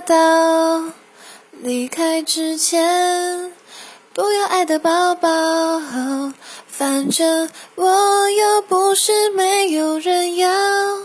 到离开之前不要爱的抱抱反正我又不是没有人